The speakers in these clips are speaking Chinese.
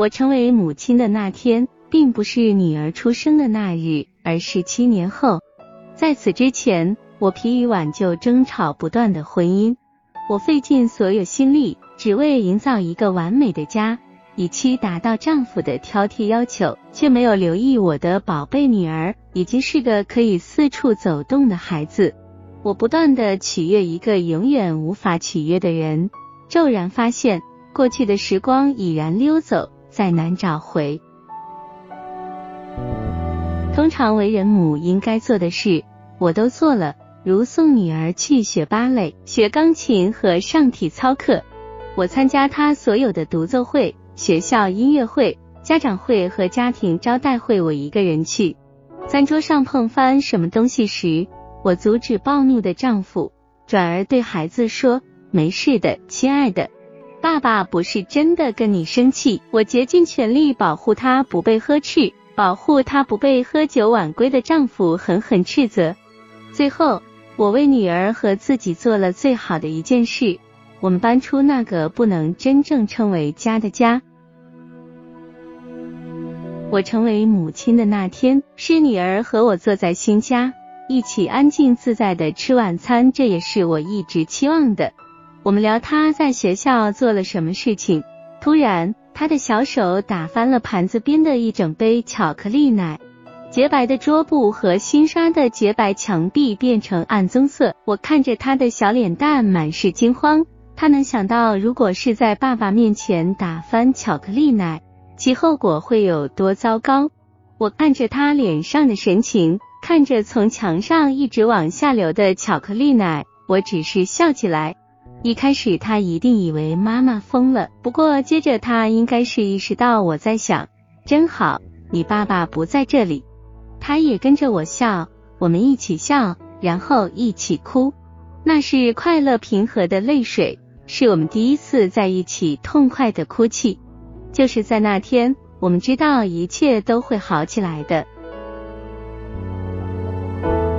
我成为母亲的那天，并不是女儿出生的那日，而是七年后。在此之前，我疲于挽救争吵不断的婚姻，我费尽所有心力，只为营造一个完美的家，以期达到丈夫的挑剔要求，却没有留意我的宝贝女儿已经是个可以四处走动的孩子。我不断的取悦一个永远无法取悦的人，骤然发现过去的时光已然溜走。再难找回。通常为人母应该做的事，我都做了，如送女儿去学芭蕾、学钢琴和上体操课。我参加她所有的独奏会、学校音乐会、家长会和家庭招待会，我一个人去。餐桌上碰翻什么东西时，我阻止暴怒的丈夫，转而对孩子说：“没事的，亲爱的。”爸爸不是真的跟你生气，我竭尽全力保护他不被呵斥，保护他不被喝酒晚归的丈夫狠狠斥责。最后，我为女儿和自己做了最好的一件事，我们搬出那个不能真正称为家的家。我成为母亲的那天，是女儿和我坐在新家，一起安静自在的吃晚餐，这也是我一直期望的。我们聊他在学校做了什么事情。突然，他的小手打翻了盘子边的一整杯巧克力奶，洁白的桌布和新刷的洁白墙壁变成暗棕色。我看着他的小脸蛋，满是惊慌。他能想到，如果是在爸爸面前打翻巧克力奶，其后果会有多糟糕。我看着他脸上的神情，看着从墙上一直往下流的巧克力奶，我只是笑起来。一开始他一定以为妈妈疯了，不过接着他应该是意识到我在想，真好，你爸爸不在这里。他也跟着我笑，我们一起笑，然后一起哭，那是快乐平和的泪水，是我们第一次在一起痛快的哭泣。就是在那天，我们知道一切都会好起来的。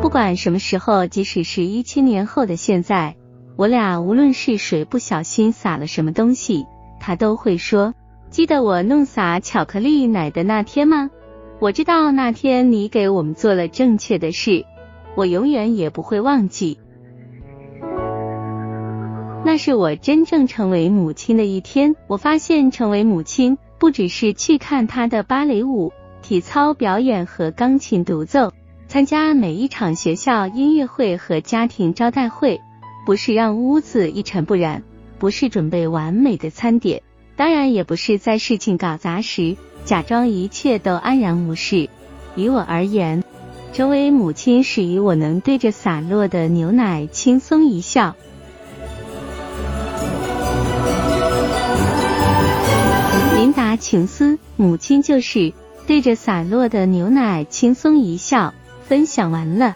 不管什么时候，即使是一七年后的现在。我俩无论是谁不小心撒了什么东西，他都会说：“记得我弄洒巧克力奶的那天吗？”我知道那天你给我们做了正确的事，我永远也不会忘记。那是我真正成为母亲的一天。我发现成为母亲不只是去看他的芭蕾舞、体操表演和钢琴独奏，参加每一场学校音乐会和家庭招待会。不是让屋子一尘不染，不是准备完美的餐点，当然也不是在事情搞砸时假装一切都安然无事。于我而言，成为母亲始于我能对着洒落的牛奶轻松一笑。琳达·琼斯，母亲就是对着洒落的牛奶轻松一笑。分享完了。